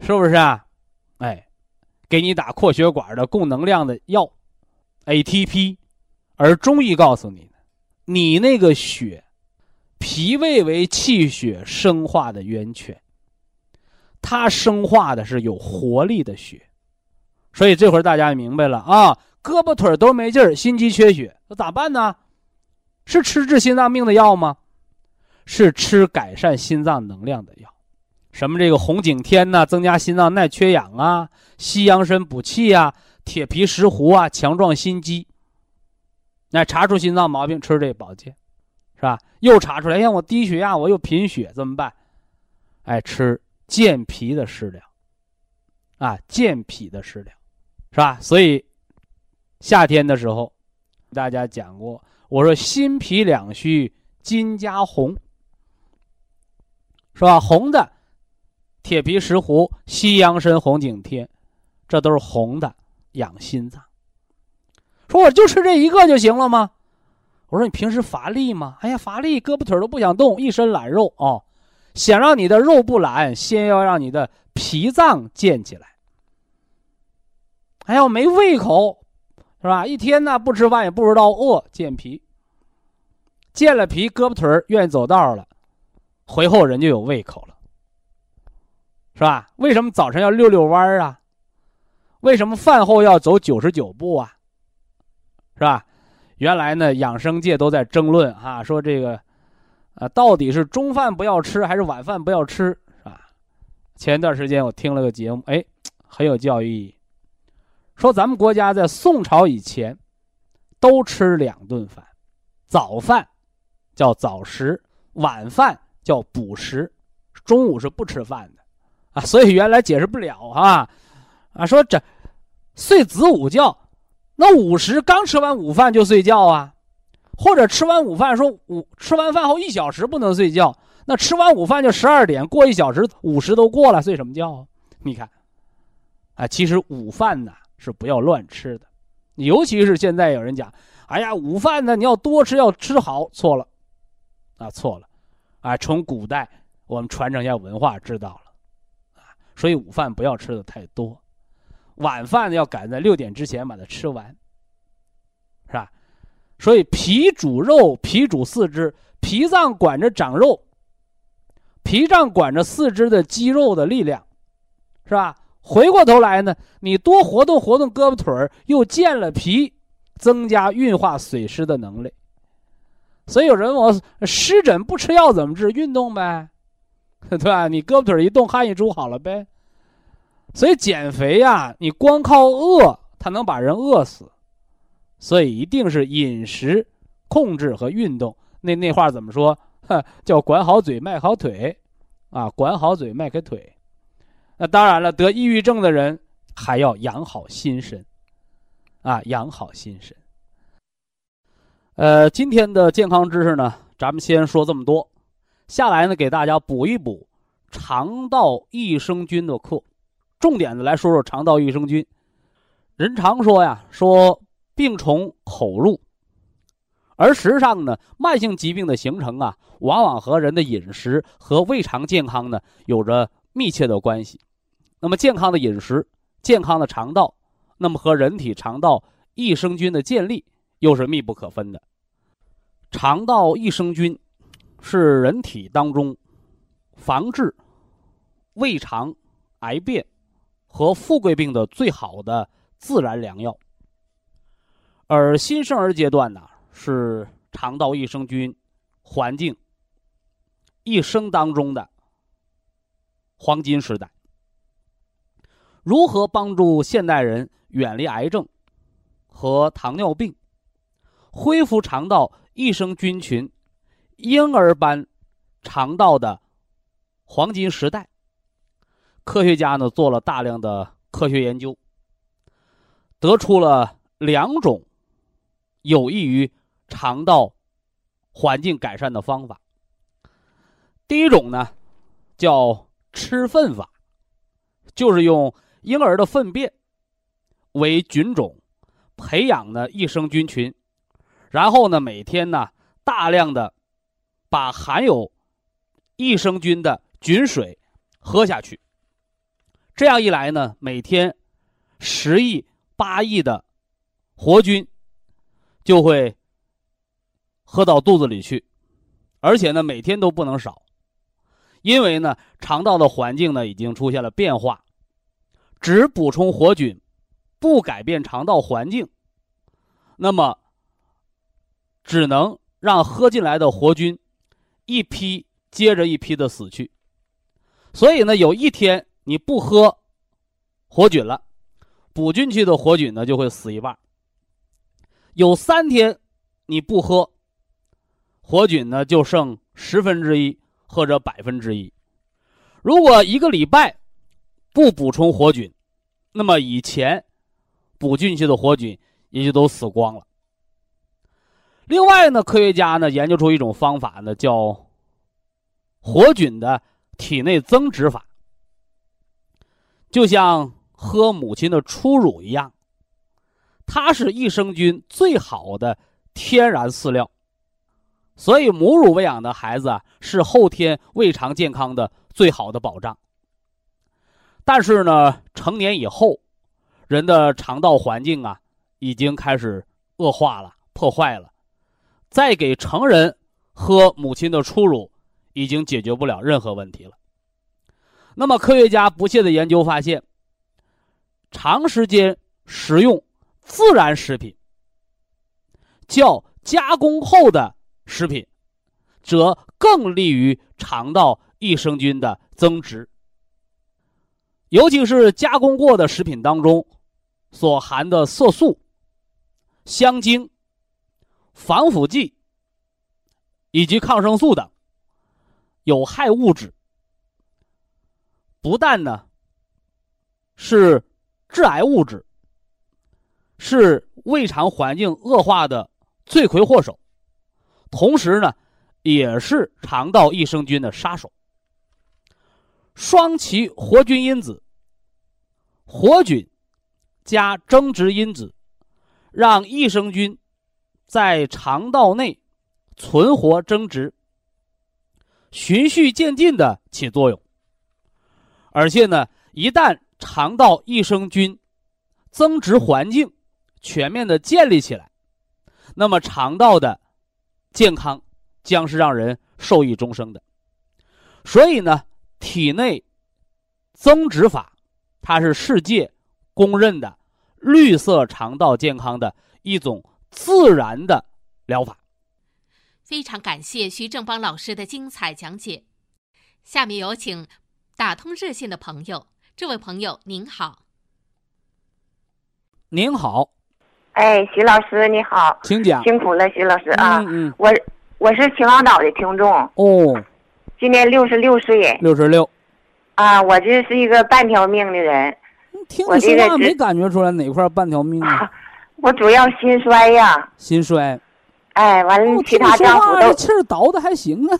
是不是啊？哎，给你打扩血管的供能量的药，ATP，而中医告诉你你那个血。脾胃为气血生化的源泉，它生化的是有活力的血，所以这会儿大家也明白了啊，胳膊腿都没劲儿，心肌缺血，那咋办呢？是吃治心脏病的药吗？是吃改善心脏能量的药，什么这个红景天呐，增加心脏耐缺氧啊，西洋参补气啊，铁皮石斛啊，强壮心肌。那查出心脏毛病，吃这保健。是吧？又查出来，像我低血压，我又贫血，怎么办？哎，吃健脾的食疗，啊，健脾的食疗，是吧？所以夏天的时候，大家讲过，我说心脾两虚，金加红，是吧？红的铁皮石斛、西洋参、红景天，这都是红的，养心脏。说我就吃这一个就行了吗？我说你平时乏力吗？哎呀，乏力，胳膊腿都不想动，一身懒肉哦。想让你的肉不懒，先要让你的脾脏健起来。哎呀，我没胃口，是吧？一天呢不吃饭也不知道饿，健脾。健了脾，胳膊腿愿意走道了，回后人就有胃口了，是吧？为什么早晨要遛遛弯啊？为什么饭后要走九十九步啊？是吧？原来呢，养生界都在争论哈，说这个，啊，到底是中饭不要吃还是晚饭不要吃，是吧？前一段时间我听了个节目，哎，很有教育意义。说咱们国家在宋朝以前，都吃两顿饭，早饭叫早食，晚饭叫补食，中午是不吃饭的，啊，所以原来解释不了哈，啊，说这睡子午觉。那午时刚吃完午饭就睡觉啊，或者吃完午饭说午吃完饭后一小时不能睡觉，那吃完午饭就十二点过一小时午时都过了，睡什么觉啊？你看，啊，其实午饭呢是不要乱吃的。尤其是现在有人讲，哎呀，午饭呢你要多吃，要吃好，错了，啊错了，啊从古代我们传承一下文化知道了，啊所以午饭不要吃的太多，晚饭要赶在六点之前把它吃完，是吧？所以脾主肉，脾主四肢，脾脏管着长肉，脾脏管着四肢的肌肉的力量，是吧？回过头来呢，你多活动活动胳膊腿儿，又健了脾，增加运化水湿的能力。所以有人问我湿疹不吃药怎么治？运动呗，对吧？你胳膊腿一动，汗一出，好了呗。所以减肥呀，你光靠饿，它能把人饿死。所以一定是饮食控制和运动。那那话怎么说？叫管好嘴，迈好腿，啊，管好嘴，迈开腿。那当然了，得抑郁症的人还要养好心神，啊，养好心神。呃，今天的健康知识呢，咱们先说这么多。下来呢，给大家补一补肠道益生菌的课，重点的来说说肠道益生菌。人常说呀，说病从口入，而实际上呢，慢性疾病的形成啊，往往和人的饮食和胃肠健康呢有着密切的关系。那么健康的饮食、健康的肠道，那么和人体肠道益生菌的建立又是密不可分的。肠道益生菌是人体当中防治胃肠癌变和富贵病的最好的自然良药。而新生儿阶段呢，是肠道益生菌环境一生当中的黄金时代。如何帮助现代人远离癌症和糖尿病，恢复肠道益生菌群婴儿般肠道的黄金时代？科学家呢做了大量的科学研究，得出了两种有益于肠道环境改善的方法。第一种呢叫吃粪法，就是用。婴儿的粪便为菌种，培养呢益生菌群，然后呢每天呢大量的把含有益生菌的菌水喝下去。这样一来呢，每天十亿八亿的活菌就会喝到肚子里去，而且呢每天都不能少，因为呢肠道的环境呢已经出现了变化。只补充活菌，不改变肠道环境，那么只能让喝进来的活菌一批接着一批的死去。所以呢，有一天你不喝活菌了，补进去的活菌呢就会死一半。有三天你不喝活菌呢，就剩十分之一或者百分之一。如果一个礼拜，不补充活菌，那么以前补进去的活菌也就都死光了。另外呢，科学家呢研究出一种方法呢，叫活菌的体内增殖法，就像喝母亲的初乳一样，它是益生菌最好的天然饲料，所以母乳喂养的孩子啊，是后天胃肠健康的最好的保障。但是呢，成年以后，人的肠道环境啊，已经开始恶化了、破坏了。再给成人喝母亲的初乳，已经解决不了任何问题了。那么，科学家不懈的研究发现，长时间食用自然食品，较加工后的食品，则更利于肠道益生菌的增殖。尤其是加工过的食品当中，所含的色素、香精、防腐剂以及抗生素等有害物质，不但呢是致癌物质，是胃肠环境恶化的罪魁祸首，同时呢也是肠道益生菌的杀手。双歧活菌因子。活菌加增殖因子，让益生菌在肠道内存活增殖，循序渐进的起作用。而且呢，一旦肠道益生菌增殖环境全面的建立起来，那么肠道的健康将是让人受益终生的。所以呢，体内增殖法，它是世界公认的绿色肠道健康的一种自然的疗法。非常感谢徐正邦老师的精彩讲解。下面有请打通热线的朋友，这位朋友您好。您好，哎，徐老师你好，请讲。辛苦了，徐老师啊。嗯嗯。我我是秦皇岛的听众，哦，今年六十六岁六十六。啊，我这是一个半条命的人，听你说话没感觉出来哪块半条命啊？我主要心衰呀，心衰。哎，完了其他丈夫都气儿倒的还行啊。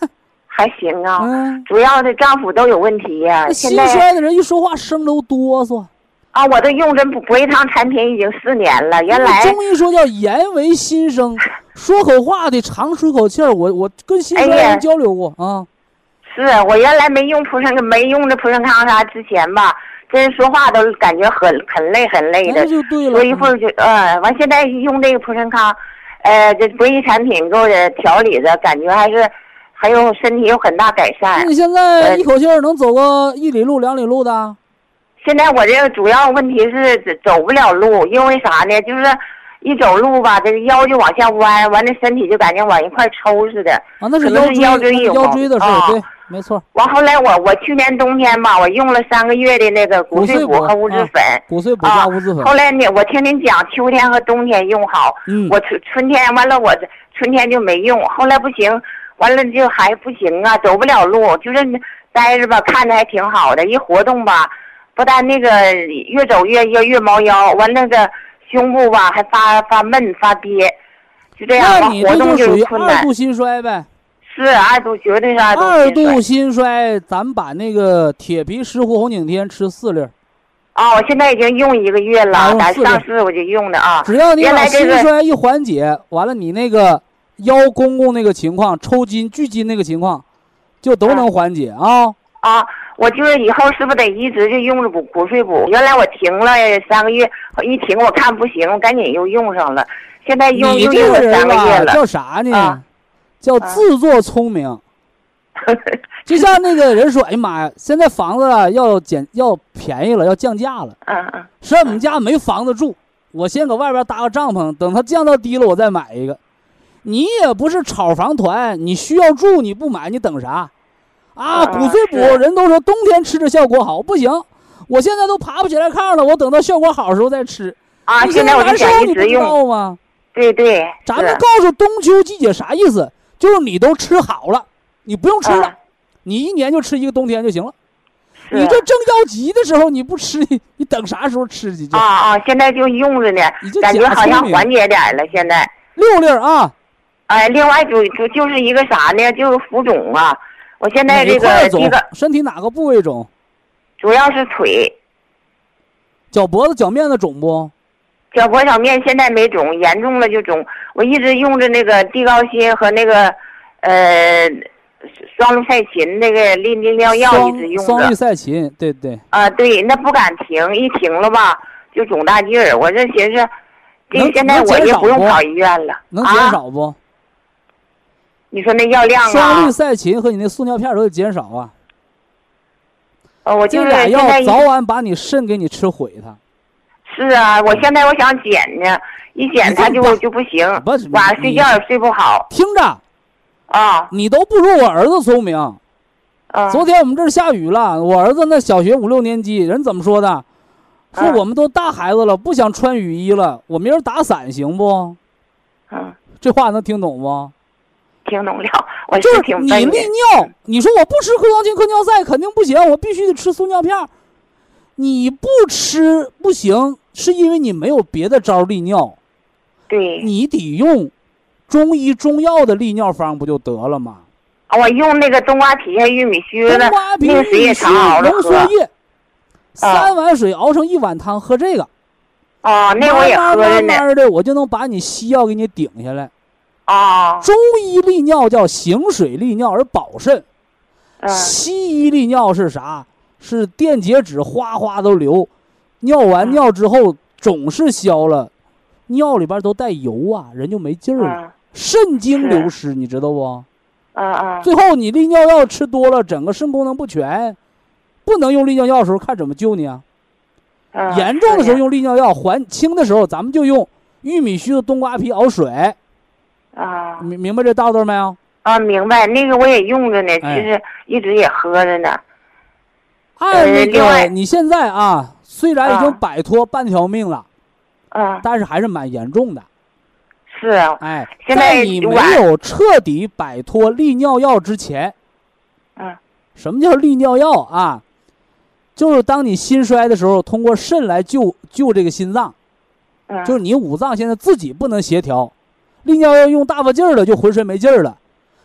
还行啊，嗯，主要的丈夫都有问题呀。那心现在衰的人一说话声都哆嗦。啊，我都用这补益汤产品已经四年了，原来中医说叫言为心声，说口话得长出口气儿。我我跟心衰人交流过啊。是我原来没用普生没用这普生康啥之前吧，真说话都感觉很很累很累的那，就对了。说一会儿就呃，完现在用这个普生康，呃，这博益产品给我的调理的感觉还是还有身体有很大改善那你。现在一口气儿能走个一里路、两里路的？现在我这个主要问题是走走不了路，因为啥呢？就是一走路吧，这个腰就往下弯，完了身体就感觉往一块抽似的。啊，那是腰椎腰椎有腰椎的事儿，啊对，没错。完后来我我去年冬天吧，我用了三个月的那个骨碎补和物质粉。骨碎补啊加物质粉。后来呢，我听您讲秋天和冬天用好，嗯，我春春天完了我这春天就没用，后来不行，完了就还不行啊，走不了路，就是待着吧，看着还挺好的，一活动吧，不但那个越走越越越猫腰，完那个胸部吧还发发闷发憋，就这样那完活动你这就属于是困难。二度心衰呗。是二度，绝对是二度二心衰度心衰，咱把那个铁皮石斛红景天吃四粒儿，啊，我现在已经用一个月啊了，咱上次我就用的啊。只要你把心衰一缓解，完了你那个腰公公那个情况、抽筋聚筋那个情况，就都能缓解啊。啊，我就是以后是不是得一直就用着补骨碎补？原来我停了三个月，一停我看不行，我赶紧又用上了。现在用你这个又用了三个月了。叫啥呢？啊叫自作聪明。就像那个人说：“哎呀妈呀，现在房子啊要减要便宜了，要降价了。嗯嗯说我们家没房子住，我先搁外边搭个帐篷，等它降到低了，我再买一个。你也不是炒房团，你需要住你不买，你等啥？啊，嗯骨碎补人都说冬天吃着效果好，不行，我现在都爬不起来炕了，我等到效果好的时候再吃。啊，你现在我难受你不知。道吗？对对，咱们告诉冬秋季节啥意思？就是你都吃好了，你不用吃了，啊你一年就吃一个冬天就行了。你这正要急的时候你不吃，你 你等啥时候吃去？就啊啊，现在就用着呢感觉好像缓解点了。现在，六粒啊，哎，另外就就就是一个啥呢？就是浮肿啊。我现在这个这个？身体哪个部位肿？主要是腿，脚脖子、脚面子肿不？脚脖脚面现在没肿，严重了就肿。我一直用着那个地高辛和那个，呃，双氯噻嗪那个利利尿药一直用双双氯着。噻嗪，对对。啊，对，那不敢停，一停了吧就肿大劲儿。我这寻思，这现在我也不不用跑医院了。能减啊？少不？你说那药量啊双氯？噻嗪和你那速尿片都得减少啊。呃，我就是这俩药早晚把你肾给你吃毁它。是啊，我现在我想减呢，一减它就就不行，晚上睡觉也睡不好听着，啊你都不如我儿子聪明。啊！昨天我们这儿下雨了，我儿子那小学五六年级，人怎么说的？说嗯我们都大孩子了，不想穿雨衣了，我明儿打伞行不？啊，这话能听懂不？听懂了，我就是是你挺笨的利。尿，你说我不吃克刚嗪、克尿塞肯定不行，我必须得吃速尿片儿。你不吃不行，是因为你没有别的招儿利尿，对，你得用中医中药的利尿方不就得了吗？我用那个冬瓜皮下玉米须冬的瓜皮、玉须常熬着浓缩。液，三碗水熬成一碗汤，喝这个。哦，那我也慢慢的，我就能把你西药给你顶下来。哦，中医利尿叫行水利尿而保肾，嗯西医利尿是啥？是电解质哗哗都流，尿完嗯尿之后总是消了，尿里边都带油啊，人就没劲儿了，嗯肾精流失，你知道不？嗯嗯，最后你利尿药吃多了，整个肾功能不全，不能用利尿药的时候，看怎么救你啊？嗯严重的时候用利尿药，还轻的时候咱们就用玉米须的冬瓜皮熬水，啊明明白这道道没有？啊，明白。那个我也用着呢，哎其实一直也喝着呢。按那另外个你现在啊，虽然已经啊摆脱半条命了，啊，但是还是蛮严重的。是啊，哎，现在在你没有彻底摆脱利尿药之前，嗯什么叫利尿药啊？就是当你心衰的时候，通过肾来救救这个心脏，嗯，就是你五脏现在自己不能协调，利尿药用大发劲儿了，就浑身没劲儿了；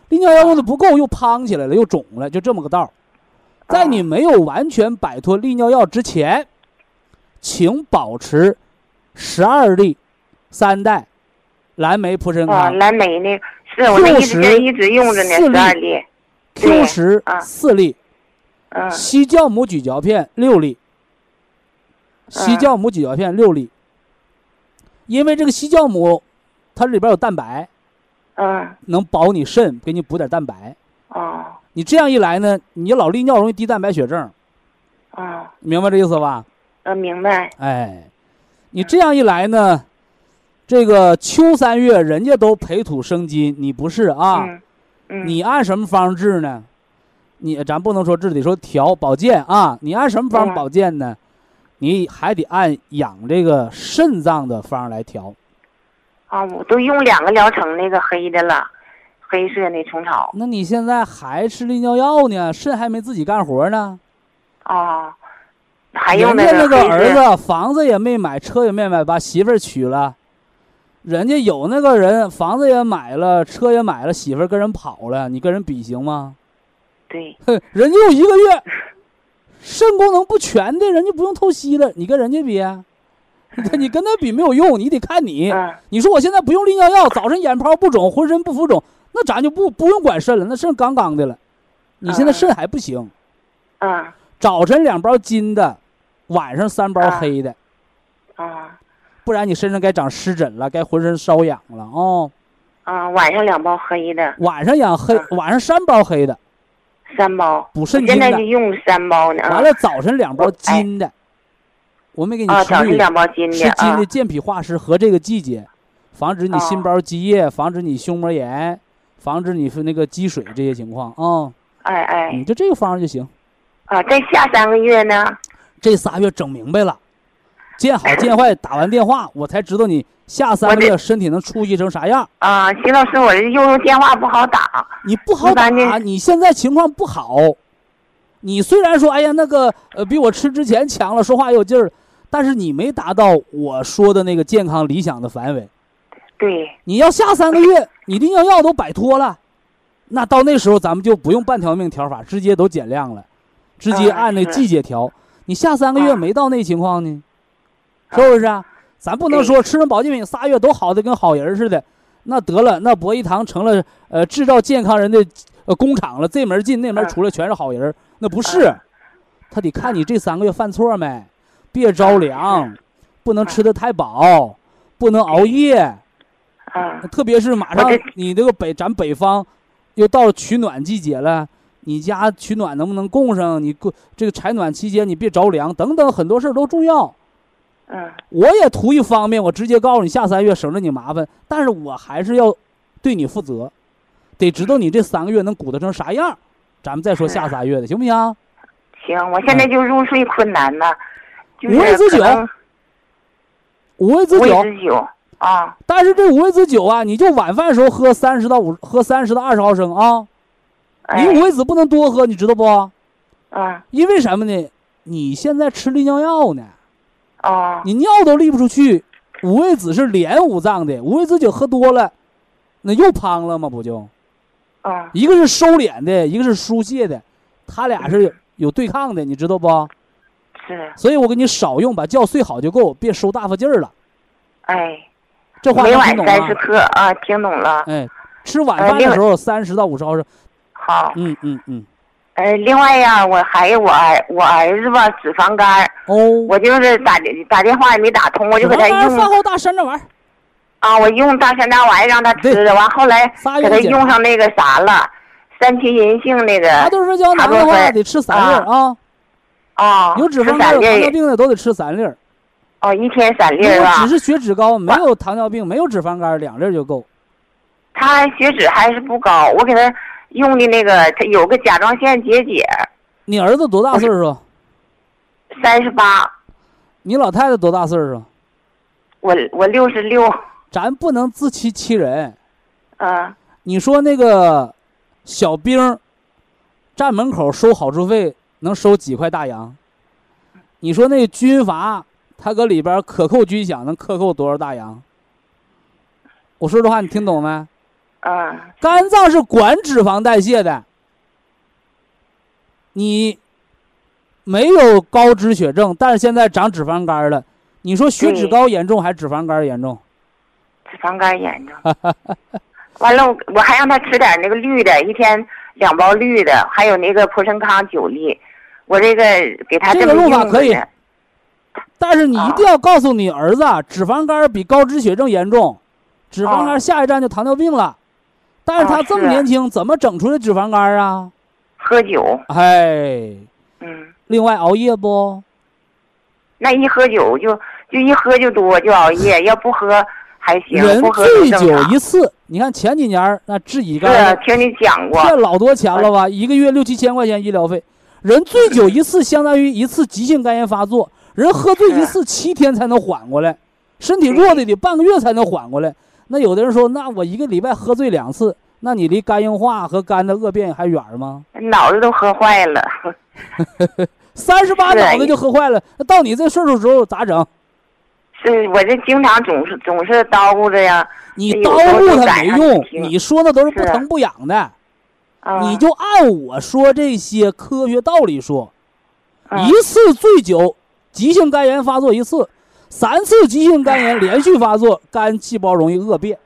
利尿药用的不够，又胖起来了，又肿了，就这么个道儿。在你没有完全摆脱利尿药之前，请保持十二粒三代蓝莓普参啊，康、蓝莓那个是我那一直 Q10 一直用着呢，十二粒。Q 对十啊。四粒，嗯。西酵母咀嚼片六粒，西嗯酵母咀嚼片六粒。因为这个西酵母，它里边有蛋白，嗯能保你肾，给你补点蛋白。哦你这样一来呢，你老利尿容易低蛋白血症，哦明白这意思吧？呃明白哎，你这样一来呢，这个秋三月人家都培土生金，你不是啊？嗯嗯你按什么方治呢？你咱不能说治，得说调保健啊。你按什么方嗯保健呢？你还得按养这个肾脏的方来调。啊，我都用两个疗程那个黑的了，黑色那虫草那你现在还吃利尿药呢？肾还没自己干活呢。哦，还用人家那个儿子房子也没买，车也没买，把媳妇儿娶了。人家有那个人房子也买了，车也买了，媳妇儿跟人跑了，你跟人比行吗？对哼，人家有一个月肾功能不全的，人家不用透析了，你跟人家比啊，你跟他比没有用，你得看你。嗯你说我现在不用利尿药，早晨眼泡不肿，浑身不浮肿，那咱就不不用管肾了，那肾杠杠的了。你现在嗯肾还不行，啊早晨两包金的，晚上三包啊黑的，啊不然你身上该长湿疹了，该浑身瘙痒了哦。啊，晚上两包黑的，晚上养黑，嗯晚上三包黑的，三包，补肾精的在就用三包呢。啊完了早晨两包金的，我没给你啊，吃绿的早上两包金吃金的健脾化湿和这个季节，防止你心哦包积液，防止你胸膜炎，防止你是那个积水这些情况啊。哎哎你就这个方儿就行。啊，再下三个月呢？这仨月整明白了，见好见坏，打完电话我才知道你下三个月身体能出息成啥样。啊，徐老师，我这用用电话不好打。你不好打一般的，你现在情况不好。你虽然说，哎呀，那个呃，比我吃之前强了，说话有劲儿，但是你没达到我说的那个健康理想的范围。对，你要下三个月，你利尿药都摆脱了，那到那时候咱们就不用半条命调法，直接都减量了，直接嗯按那是季节调。你下三个月嗯没到那情况呢，是不是啊？咱不能说吃上保健品仨月都好的跟好人似的，那得了，那博一堂成了呃制造健康人的呃工厂了，这门进那门嗯出来全是好人，那不是嗯，他得看你这三个月犯错没，别着凉，不能吃的太饱，不能熬夜。啊特别是马上你这个北咱北方又到了取暖季节了，你家取暖能不能供上？你过这个采暖期间你别着凉，等等很多事儿都重要。嗯我也图一方便，我直接告诉你下三月省着你麻烦，但是我还是要对你负责，得知道你这三个月能鼓捣成啥样，咱们再说下三月的，行不行？行，我现在就入睡困难了，就是五味子酒五味子酒，啊，但是这五味子酒啊，你就晚饭时候喝三十到五，喝三十到二十毫升啊，哎你五味子不能多喝，你知道不？啊因为什么呢？你现在吃利尿药呢，啊你尿都利不出去。五味子是连五脏的，五味子酒喝多了，那又胖了吗？不就啊一个是收敛的，一个是疏泄的，他俩是有有对抗的，你知道不？是，所以我给你少用，把觉睡好就够，别收大发劲儿了。哎，这话每晚能听懂吗？三十克啊，听懂了。哎，吃晚饭的时候三十到五十毫升。好，嗯嗯嗯。呃，另外呀，我还有我儿我儿子吧，脂肪肝，哦，我就是打电打电话也没打通，我就给他脂肪肝饭后大山楂丸儿，啊，我用大山楂丸让他吃的，完后来给他用上那个啥了，三七银杏那个茶多酚胶囊的话得吃三粒儿啊，啊，有脂肪肝有糖尿病的都得吃三粒儿。哦，一天三粒儿吧果只。是血脂高，没有糖尿病，没有脂肪肝，两粒儿就够。他血脂还是不高，我给他用的那个，他有个甲状腺结节，你儿子多大岁数？三十八，你老太太多大岁数？我我六十六，咱不能自欺欺人。嗯，你说那个小兵站门口收好处费，能收几块大洋？你说那军阀他搁里边儿克扣军饷，能克扣多少大洋？我说的话你听懂没？啊，肝脏是管脂肪代谢的，你没有高脂血症，但是现在长脂肪肝了，你说血脂高严重还是脂肪肝严重？脂肪肝严重。完了，我我还让他吃点那个绿的，一天两包绿的，还有那个普生康九粒。我这个给他这个么用法可以但是你一定要告诉你儿子，啊，脂肪肝比高脂血症严重，脂肪肝哦下一站就糖尿病了。但是他这么年轻，怎么整出来脂肪肝啊？喝酒，哎，嗯，另外熬夜不？那一喝酒就就一喝就多，就熬夜，要不喝还行，人醉酒。一次，你看前几年那治乙是肝的听你讲过，骗老多钱了吧？一个月六七千块钱医疗费，人醉酒一次相当于一次急性肝炎发作，人喝醉一次七天才能缓过来，身体弱的得半个月才能缓过来。那有的人说，那我一个礼拜喝醉两次，那你离肝硬化和肝的恶变还远吗？脑子都喝坏了。三十八是脑子就喝坏了，那到你这岁数时候咋整？是我这经常总是总是叨咕着呀，你叨咕他就赶上没用，你说的都是不疼不痒的，啊，你就按我说这些科学道理说。嗯一次醉酒，急性肝炎发作一次，三次急性肝炎连续发作，肝细胞容易恶变。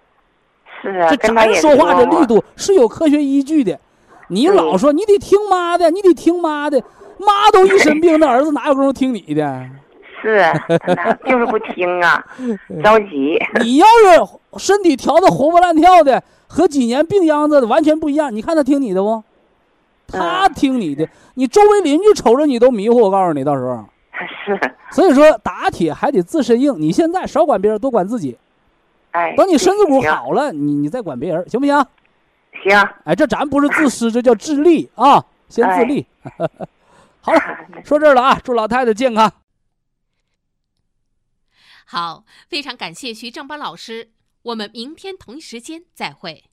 是啊，这咱说话这力度是有科学依据的。你老说你得听妈的，你得听妈的，妈都一身病，那儿子哪有功夫听你的？是，那就是不听啊，着急。你要是身体调的活蹦乱跳的，和几年病秧子的完全不一样。你看他听你的不？他嗯听你的，你周围邻居瞅着你都迷糊。我告诉你，到时候。是，所以说打铁还得自身硬。你现在少管别人，多管自己。哎，等你身子骨好了，你你再管别人，行不行？行，哎，这咱不是自私，这叫自立啊，先自立。好了，说这儿了啊，祝老太太健康。好，非常感谢徐正邦老师，我们明天同一时间再会。